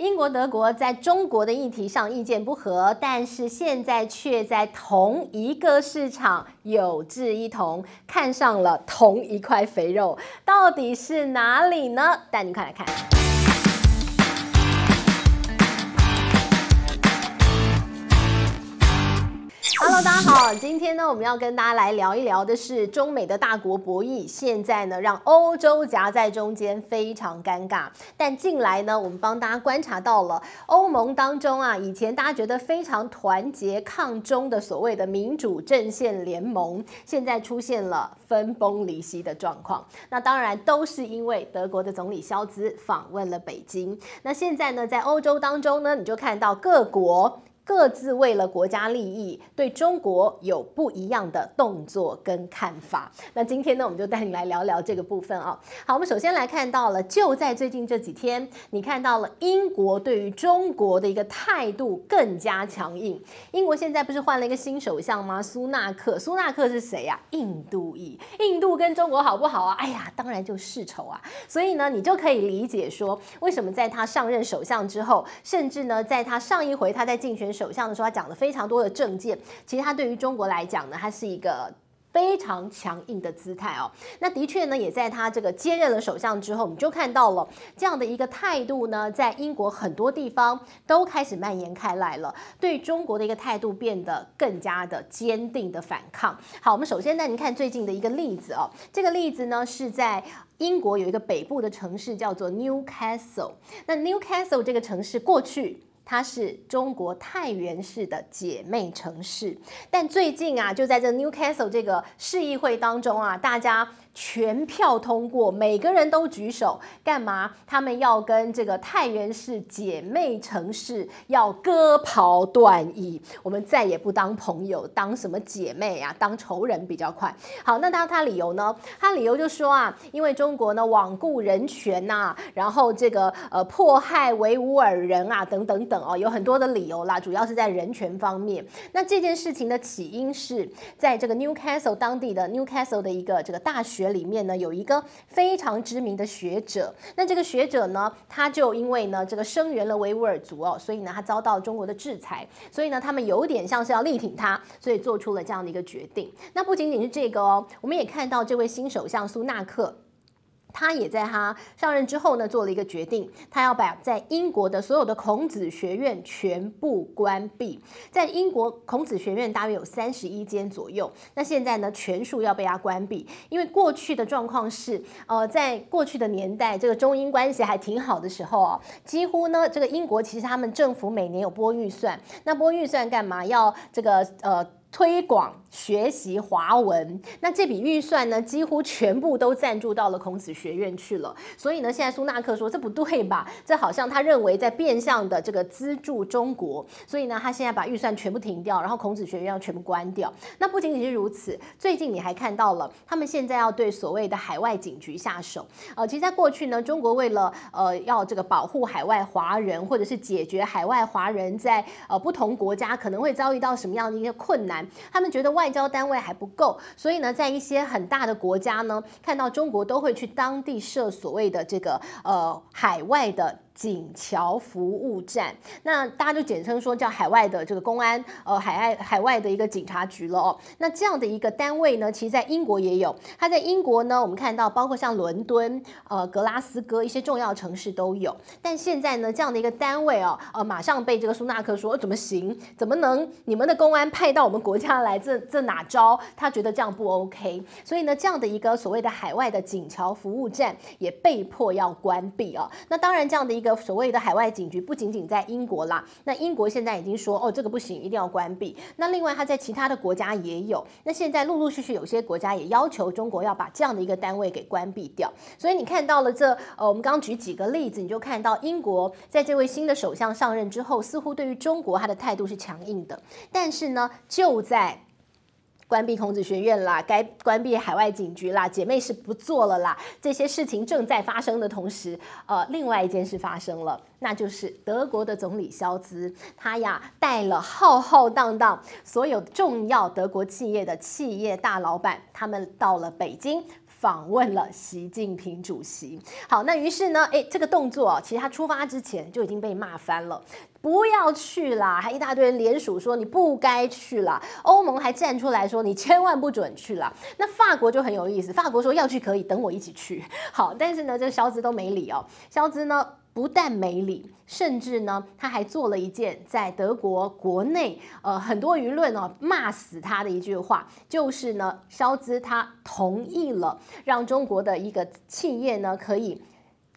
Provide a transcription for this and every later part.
英国、德国在中国的议题上意见不合，但是现在却在同一个市场有志一同，看上了同一块肥肉，到底是哪里呢？带你快来看。大家好，今天呢，我们要跟大家来聊一聊的是中美的大国博弈，现在呢，让欧洲夹在中间非常尴尬。但近来呢，我们帮大家观察到了欧盟当中啊，以前大家觉得非常团结抗中的所谓的民主阵线联盟，现在出现了分崩离析的状况。那当然都是因为德国的总理肖兹访问了北京。那现在呢，在欧洲当中呢，你就看到各国。各自为了国家利益，对中国有不一样的动作跟看法。那今天呢，我们就带你来聊聊这个部分啊。好，我们首先来看到了，就在最近这几天，你看到了英国对于中国的一个态度更加强硬。英国现在不是换了一个新首相吗？苏纳克。苏纳克是谁呀？印度裔。印度跟中国好不好啊？哎呀，当然就世仇啊。所以呢，你就可以理解说，为什么在他上任首相之后，甚至呢，在他上一回他在竞选。首相的时候，他讲了非常多的政见。其实他对于中国来讲呢，他是一个非常强硬的姿态哦。那的确呢，也在他这个接任了首相之后，我们就看到了这样的一个态度呢，在英国很多地方都开始蔓延开来了。对中国的一个态度变得更加的坚定的反抗。好，我们首先带您看最近的一个例子哦。这个例子呢，是在英国有一个北部的城市叫做 Newcastle。那 Newcastle 这个城市过去。它是中国太原市的姐妹城市，但最近啊，就在这 Newcastle 这个市议会当中啊，大家。全票通过，每个人都举手，干嘛？他们要跟这个太原市姐妹城市要割袍断义，我们再也不当朋友，当什么姐妹啊？当仇人比较快。好，那他他理由呢？他理由就说啊，因为中国呢罔顾人权呐、然后这个呃迫害维吾尔人啊，等等等哦，有很多的理由啦，主要是在人权方面。那这件事情的起因是在这个 Newcastle 当地的 Newcastle 的一个这个大学。学里面呢有一个非常知名的学者，那这个学者呢，他就因为呢这个声援了维吾尔族哦，所以呢他遭到中国的制裁，所以呢他们有点像是要力挺他，所以做出了这样的一个决定。那不仅仅是这个哦，我们也看到这位新首相苏纳克。他也在他上任之后呢，做了一个决定，他要把在英国的所有的孔子学院全部关闭。在英国孔子学院大约有三十一间左右，那现在呢，全数要被他关闭。因为过去的状况是，呃，在过去的年代，这个中英关系还挺好的时候啊，几乎呢，这个英国其实他们政府每年有拨预算，那拨预算干嘛？要这个呃。推广学习华文，那这笔预算呢，几乎全部都赞助到了孔子学院去了。所以呢，现在苏纳克说这不对吧？这好像他认为在变相的这个资助中国。所以呢，他现在把预算全部停掉，然后孔子学院要全部关掉。那不仅仅是如此，最近你还看到了，他们现在要对所谓的海外警局下手。呃，其实，在过去呢，中国为了呃要这个保护海外华人，或者是解决海外华人在呃不同国家可能会遭遇到什么样的一些困难。他们觉得外交单位还不够，所以呢，在一些很大的国家呢，看到中国都会去当地设所谓的这个呃海外的。警桥服务站，那大家就简称说叫海外的这个公安，呃，海外海外的一个警察局了哦。那这样的一个单位呢，其实在英国也有。它在英国呢，我们看到包括像伦敦、呃，格拉斯哥一些重要城市都有。但现在呢，这样的一个单位哦，呃，马上被这个苏纳克说怎么行？怎么能你们的公安派到我们国家来？这 这哪招？他觉得这样不 OK。所以呢，这样的一个所谓的海外的警桥服务站也被迫要关闭哦。那当然，这样的一个。所谓的海外警局不仅仅在英国啦，那英国现在已经说哦，这个不行，一定要关闭。那另外他在其他的国家也有，那现在陆陆续续有些国家也要求中国要把这样的一个单位给关闭掉。所以你看到了这呃，我们刚刚举几个例子，你就看到英国在这位新的首相上任之后，似乎对于中国他的态度是强硬的，但是呢，就在。关闭孔子学院啦，该关闭海外警局啦，姐妹是不做了啦。这些事情正在发生的同时，呃，另外一件事发生了，那就是德国的总理肖兹，他呀带了浩浩荡荡所有重要德国企业的企业大老板，他们到了北京。访问了习近平主席。好，那于是呢，诶，这个动作其实他出发之前就已经被骂翻了。不要去啦，还一大堆人联署说你不该去啦。欧盟还站出来说你千万不准去啦。那法国就很有意思，法国说要去可以，等我一起去。好，但是呢，这个萧兹都没理哦。肖兹呢不但没理，甚至呢他还做了一件在德国国内呃很多舆论哦骂死他的一句话，就是呢肖兹他同意了让中国的一个企业呢可以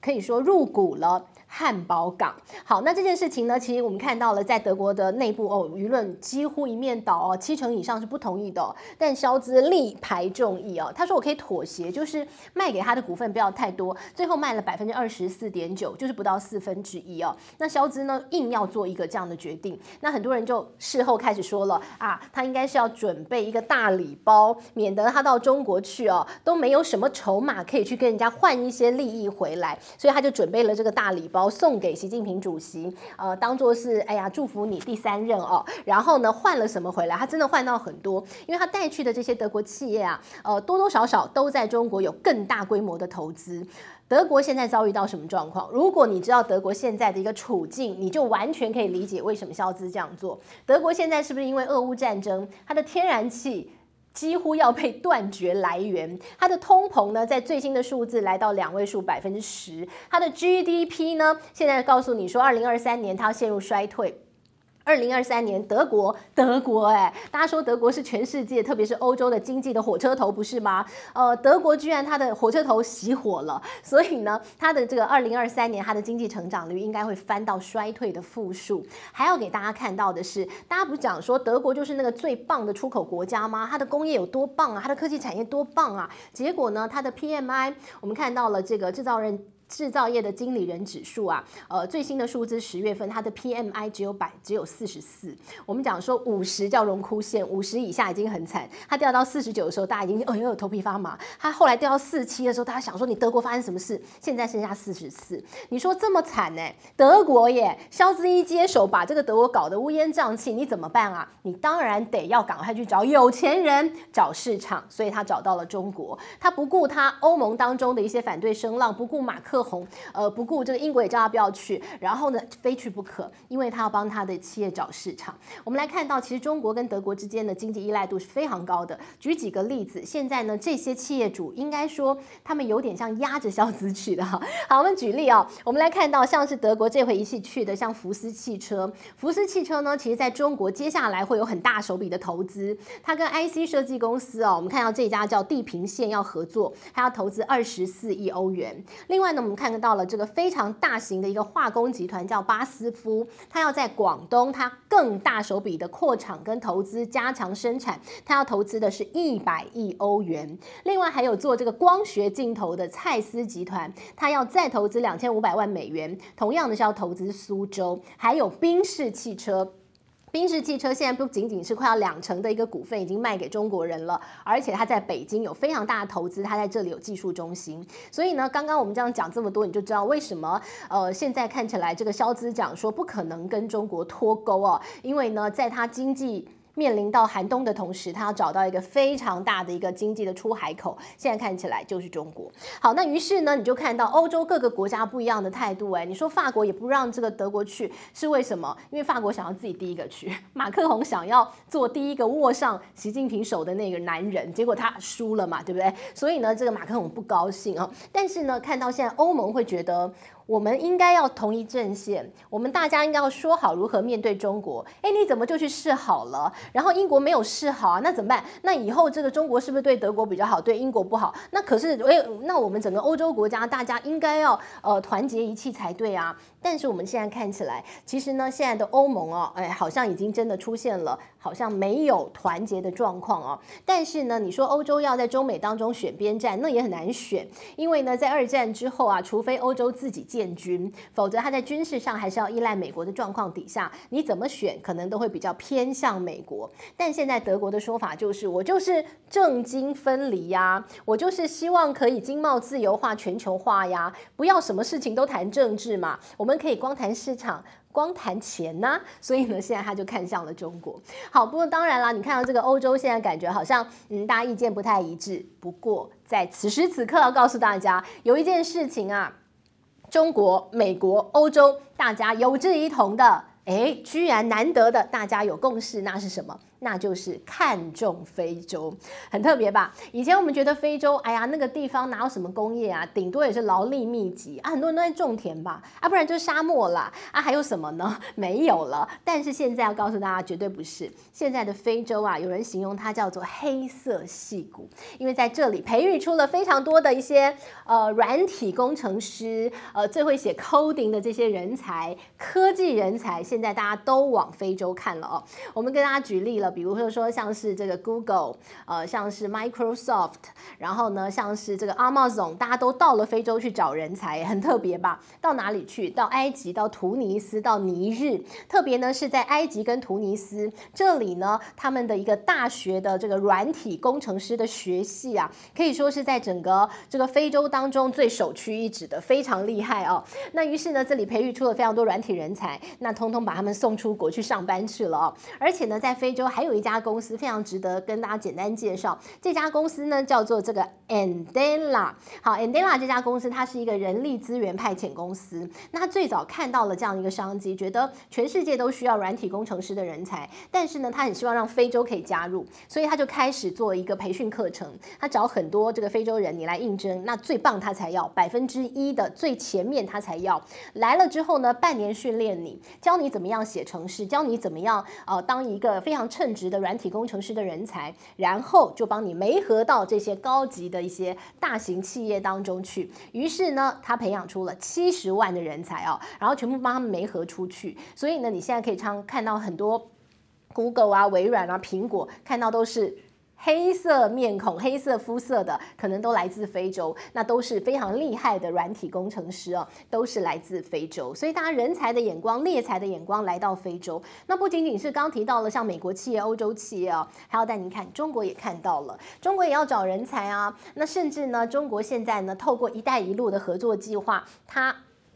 可以说入股了。汉堡港，好，那这件事情呢，其实我们看到了，在德国的内部哦，舆论几乎一面倒哦，七成以上是不同意的。但肖兹力排众议哦，他说我可以妥协，就是卖给他的股份不要太多，最后卖了百分之二十四点九，就是不到四分之一哦。那肖兹呢，硬要做一个这样的决定，那很多人就事后开始说了啊，他应该是要准备一个大礼包，免得他到中国去哦，都没有什么筹码可以去跟人家换一些利益回来，所以他就准备了这个大礼包。送给习近平主席，呃，当做是哎呀，祝福你第三任哦。然后呢，换了什么回来？他真的换到很多，因为他带去的这些德国企业啊，呃，多多少少都在中国有更大规模的投资。德国现在遭遇到什么状况？如果你知道德国现在的一个处境，你就完全可以理解为什么肖兹这样做。德国现在是不是因为俄乌战争，它的天然气？几乎要被断绝来源，它的通膨呢，在最新的数字来到两位数百分之十，它的 GDP 呢，现在告诉你说，二零二三年它要陷入衰退。二零二三年，德国，德国，哎，大家说德国是全世界，特别是欧洲的经济的火车头，不是吗？呃，德国居然它的火车头熄火了，所以呢，它的这个二零二三年它的经济成长率应该会翻到衰退的负数。还要给大家看到的是，大家不是讲说德国就是那个最棒的出口国家吗？它的工业有多棒啊？它的科技产业多棒啊？结果呢，它的 PMI 我们看到了这个制造人。制造业的经理人指数啊，呃，最新的数字十月份它的 PMI 只有百只有四十四。我们讲说五十叫荣枯线，五十以下已经很惨。它掉到四十九的时候，大家已经哎呦头皮发麻。它后来掉到四七的时候，大家想说你德国发生什么事？现在剩下四十四。你说这么惨呢？德国耶，肖兹一接手，把这个德国搞得乌烟瘴气，你怎么办啊？你当然得要赶快去找有钱人，找市场。所以他找到了中国，他不顾他欧盟当中的一些反对声浪，不顾马克。红呃不顾这个英国也叫他不要去，然后呢非去不可，因为他要帮他的企业找市场。我们来看到，其实中国跟德国之间的经济依赖度是非常高的。举几个例子，现在呢这些企业主应该说他们有点像压着萧兹去的哈。好，我们举例啊、我们来看到像是德国这回一起去的，像福斯汽车。福斯汽车呢，其实在中国接下来会有很大手笔的投资。它跟 IC 设计公司哦，我们看到这家叫地平线要合作，它要投资二十四亿欧元。另外呢，我们们看到了这个非常大型的一个化工集团，叫巴斯夫，它要在广东，它更大手笔的扩厂跟投资，加强生产，它要投资的是一百亿欧元。另外还有做这个光学镜头的蔡司集团，它要再投资两千五百万美元，同样的是要投资苏州，还有宾士汽车。宾士汽车现在不仅仅是快要两成的一个股份已经卖给中国人了，而且它在北京有非常大的投资，它在这里有技术中心。所以呢，刚刚我们这样讲这么多，你就知道为什么呃现在看起来这个肖兹讲说不可能跟中国脱钩哦，因为呢，在它经济。面临到寒冬的同时，他要找到一个非常大的一个经济的出海口，现在看起来就是中国。好，那于是呢，你就看到欧洲各个国家不一样的态度。哎，你说法国也不让这个德国去，是为什么？因为法国想要自己第一个去，马克宏想要做第一个握上习近平手的那个男人，结果他输了嘛，对不对？所以呢，这个马克宏不高兴啊。但是呢，看到现在欧盟会觉得。我们应该要同一阵线，我们大家应该要说好如何面对中国。哎，你怎么就去示好了？然后英国没有示好啊，那怎么办？那以后这个中国是不是对德国比较好，对英国不好？那可是，哎，那我们整个欧洲国家大家应该要呃团结一气才对啊。但是我们现在看起来，其实呢，现在的欧盟哦，哎，好像已经真的出现了好像没有团结的状况哦。但是呢，你说欧洲要在中美当中选边站，那也很难选，因为呢，在二战之后啊，除非欧洲自己。建军，否则他在军事上还是要依赖美国的状况底下，你怎么选可能都会比较偏向美国。但现在德国的说法就是，我就是政经分离呀，我就是希望可以经贸自由化、全球化呀，不要什么事情都谈政治嘛，我们可以光谈市场。光谈钱呢、所以呢，现在他就看向了中国。好，不过当然啦，你看到这个欧洲现在感觉好像，嗯，大家意见不太一致。不过在此时此刻，要告诉大家，有一件事情啊，中国、美国、欧洲，大家有志一同的，诶，居然难得的，大家有共识，那是什么？那就是看重非洲，很特别吧？以前我们觉得非洲，哎呀，那个地方哪有什么工业啊？顶多也是劳力密集啊，很多人都在种田吧？啊，不然就是沙漠啦。啊，还有什么呢？没有了。但是现在要告诉大家，绝对不是。现在的非洲啊，有人形容它叫做黑色矽谷，因为在这里培育出了非常多的一些呃软体工程师，呃最会写 coding 的这些人才，科技人才，现在大家都往非洲看了哦。我们跟大家举例了。比如说，说像是这个 Google，呃，像是 Microsoft，然后呢，像是这个 Amazon，大家都到了非洲去找人才，很特别吧？到哪里去？到埃及、到突尼斯、到尼日。特别呢是在埃及跟突尼斯这里呢，他们的一个大学的这个软体工程师的学系啊，可以说是在整个这个非洲当中最首屈一指的，非常厉害哦。那于是呢，这里培育出了非常多软体人才，那通通把他们送出国去上班去了哦。而且呢，在非洲还有一家公司非常值得跟大家简单介绍，这家公司呢叫做这个 Andela。好，Andela 这家公司它是一个人力资源派遣公司。那最早看到了这样一个商机，觉得全世界都需要软体工程师的人才，但是呢，他很希望让非洲可以加入，所以他就开始做一个培训课程。他找很多这个非洲人，你来应征，那最棒他才要百分之一的最前面他才要。来了之后呢，半年训练你，教你怎么样写程式，教你怎么样呃当一个非常称职的软体工程师的人才，然后就帮你媒合到这些高级的一些大型企业当中去。于是呢，他培养出了七十万的人才哦，然后全部帮他们媒合出去。所以呢，你现在可以常看到很多 Google 啊、微软啊、苹果，看到都是。黑色面孔、黑色肤色的，可能都来自非洲，那都是非常厉害的软体工程师哦，都是来自非洲。所以大家人才的眼光、猎才的眼光来到非洲，那不仅仅是刚提到了像美国企业、欧洲企业哦，还要带您看中国也看到了，中国也要找人才啊。那甚至呢，中国现在呢，透过“一带一路”的合作计划，它。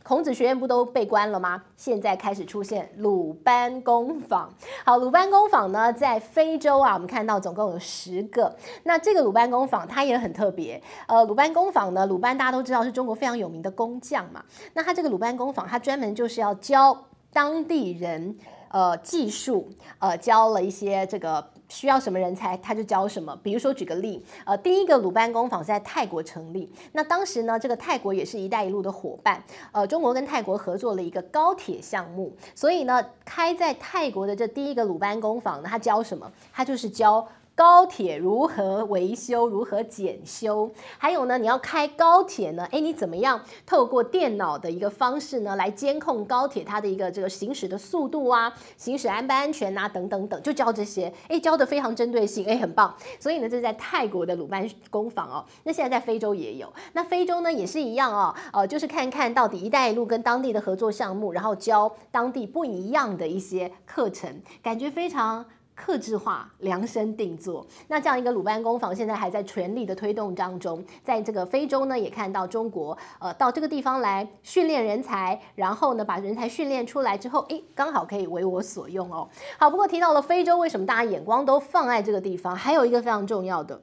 孔子学院不都被关了吗？现在开始出现鲁班工坊。好，鲁班工坊呢，在非洲啊，我们看到总共有十个。那这个鲁班工坊它也很特别。呃，鲁班工坊呢，鲁班大家都知道是中国非常有名的工匠嘛。那他这个鲁班工坊，他专门就是要教当地人呃技术，呃教了一些这个。需要什么人才，他就教什么。比如说，举个例，呃，第一个鲁班工坊在泰国成立。那当时呢，这个泰国也是一带一路的伙伴，呃，中国跟泰国合作了一个高铁项目。所以呢，开在泰国的这第一个鲁班工坊呢，他教什么？他就是教。高铁如何维修，如何检修？还有呢，你要开高铁呢？诶，你怎么样透过电脑的一个方式呢，来监控高铁它的一个这个行驶的速度啊，行驶安不安全啊，等等等，就教这些。诶，教的非常针对性，诶，很棒。所以呢，这是在泰国的鲁班工坊哦。那现在在非洲也有，那非洲呢也是一样哦，呃，就是看看到底“一带一路”跟当地的合作项目，然后教当地不一样的一些课程，感觉非常。克制化、量身定做，那这样一个鲁班工坊现在还在全力的推动当中。在这个非洲呢，也看到中国呃到这个地方来训练人才，然后呢把人才训练出来之后，诶，刚好可以为我所用哦。好，不过提到了非洲，为什么大家眼光都放在这个地方？还有一个非常重要的。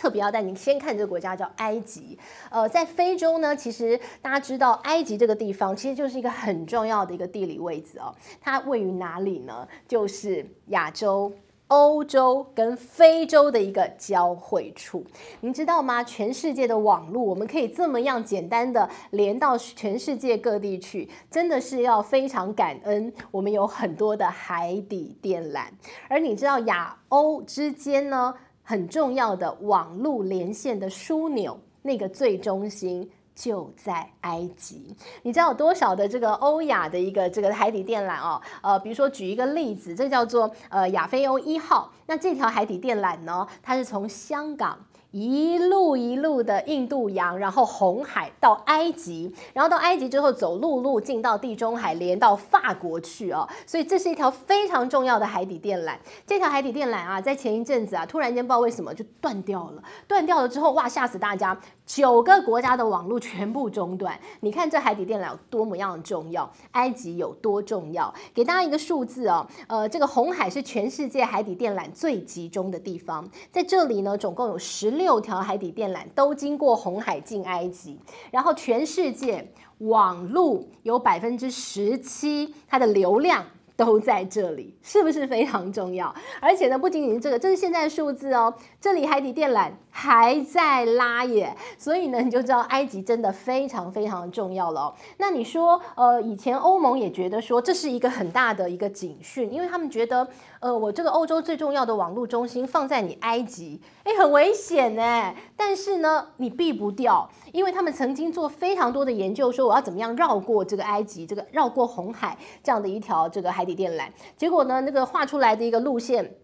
特别要带您先看这个国家叫埃及，呃，在非洲呢，其实大家知道埃及这个地方其实就是一个很重要的一个地理位置哦。它位于哪里呢？就是亚洲、欧洲跟非洲的一个交汇处。您知道吗？全世界的网络我们可以这么样简单的连到全世界各地去，真的是要非常感恩。我们有很多的海底电缆，而你知道亚欧之间呢？很重要的网络连线的枢纽，那个最中心就在埃及。你知道有多少的这个欧亚的一个这个海底电缆哦？呃，比如说举一个例子，这叫做呃亚非欧一号。那这条海底电缆呢，它是从香港一路一路的印度洋，然后红海到埃及，然后到埃及之后走陆路进到地中海，连到法国去哦。所以这是一条非常重要的海底电缆。这条海底电缆啊，在前一阵子啊，突然间不知道为什么就断掉了。断掉了之后，哇，吓死大家！九个国家的网络全部中断。你看这海底电缆有多么样的重要？埃及有多重要？给大家一个数字哦，呃，这个红海是全世界海底电缆最集中的地方，在这里呢，总共有十。六条海底电缆都经过红海进埃及，然后全世界网路有百分之十七，它的流量都在这里，是不是非常重要？而且呢，不仅仅是这个，这是现在数字哦，这里海底电缆还在拉耶，所以呢，你就知道埃及真的非常非常重要了。那你说，呃，以前欧盟也觉得说这是一个很大的一个警讯，因为他们觉得。呃，我这个欧洲最重要的网络中心放在你埃及，哎，很危险哎。但是呢，你避不掉，因为他们曾经做非常多的研究，说我要怎么样绕过这个埃及，这个绕过红海这样的一条这个海底电缆。结果呢，那个画出来的一个路线。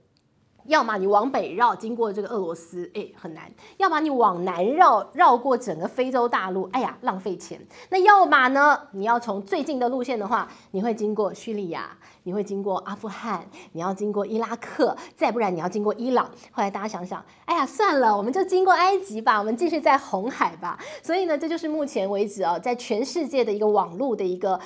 要么你往北绕，经过这个俄罗斯，哎，很难；要么你往南绕，绕过整个非洲大陆，哎呀，浪费钱。那要么呢，你要从最近的路线的话，你会经过叙利亚，你会经过阿富汗，你要经过伊拉克，再不然你要经过伊朗。后来大家想想，哎呀，算了，我们就经过埃及吧，我们继续在红海吧。所以呢，这就是目前为止啊，在全世界的一个网络的一个。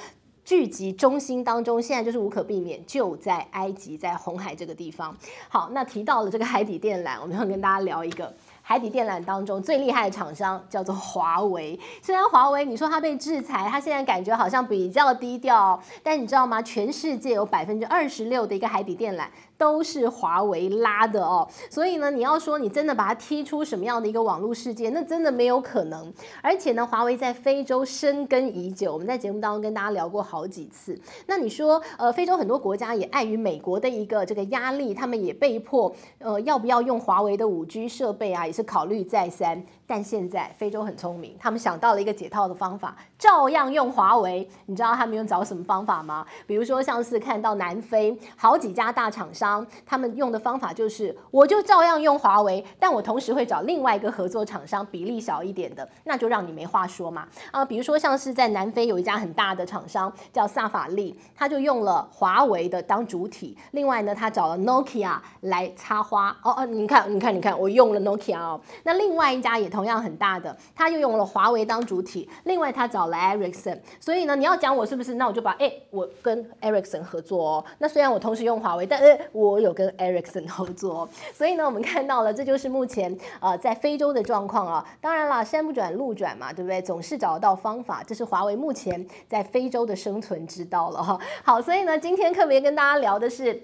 聚集中心当中，现在就是无可避免，就在埃及，在红海这个地方。好，那提到了这个海底电缆，我们要跟大家聊一个海底电缆当中最厉害的厂商，叫做华为。虽然华为你说它被制裁，它现在感觉好像比较低调，但你知道吗？全世界有百分之二十六的一个海底电缆。都是华为拉的哦，所以呢，你要说你真的把它踢出什么样的一个网络世界，那真的没有可能。而且呢，华为在非洲深耕已久，我们在节目当中跟大家聊过好几次。那你说，呃，非洲很多国家也碍于美国的一个这个压力，他们也被迫，呃，要不要用华为的五 G 设备啊，也是考虑再三。但现在非洲很聪明，他们想到了一个解套的方法，照样用华为。你知道他们用找什么方法吗？比如说，像是看到南非好几家大厂商，他们用的方法就是，我就照样用华为，但我同时会找另外一个合作厂商，比例小一点的，那就让你没话说嘛。啊，比如说像是在南非有一家很大的厂商叫萨法利，他就用了华为的当主体，另外呢，他找了 Nokia 来插花。哦哦，你看，你看，你看，我用了 Nokia 哦。那另外一家也同。同样很大的，他又用了华为当主体，另外他找了 Ericsson，所以呢，你要讲我是不是？那我就把哎，我跟 Ericsson 合作哦。那虽然我同时用华为，但是我有跟 Ericsson 合作哦。所以呢，我们看到了，这就是目前呃在非洲的状况啊。当然了，山不转路转嘛，对不对？总是找得到方法，这是华为目前在非洲的生存之道了哈。好，所以呢，今天特别跟大家聊的是。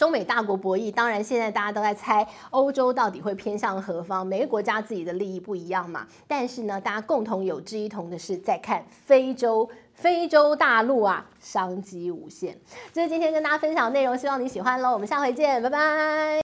中美大国博弈，当然现在大家都在猜欧洲到底会偏向何方，每个国家自己的利益不一样嘛。但是呢，大家共同有志一同的是在看非洲，非洲大陆啊，商机无限。这是今天跟大家分享的内容，希望你喜欢喽。我们下回见，拜拜。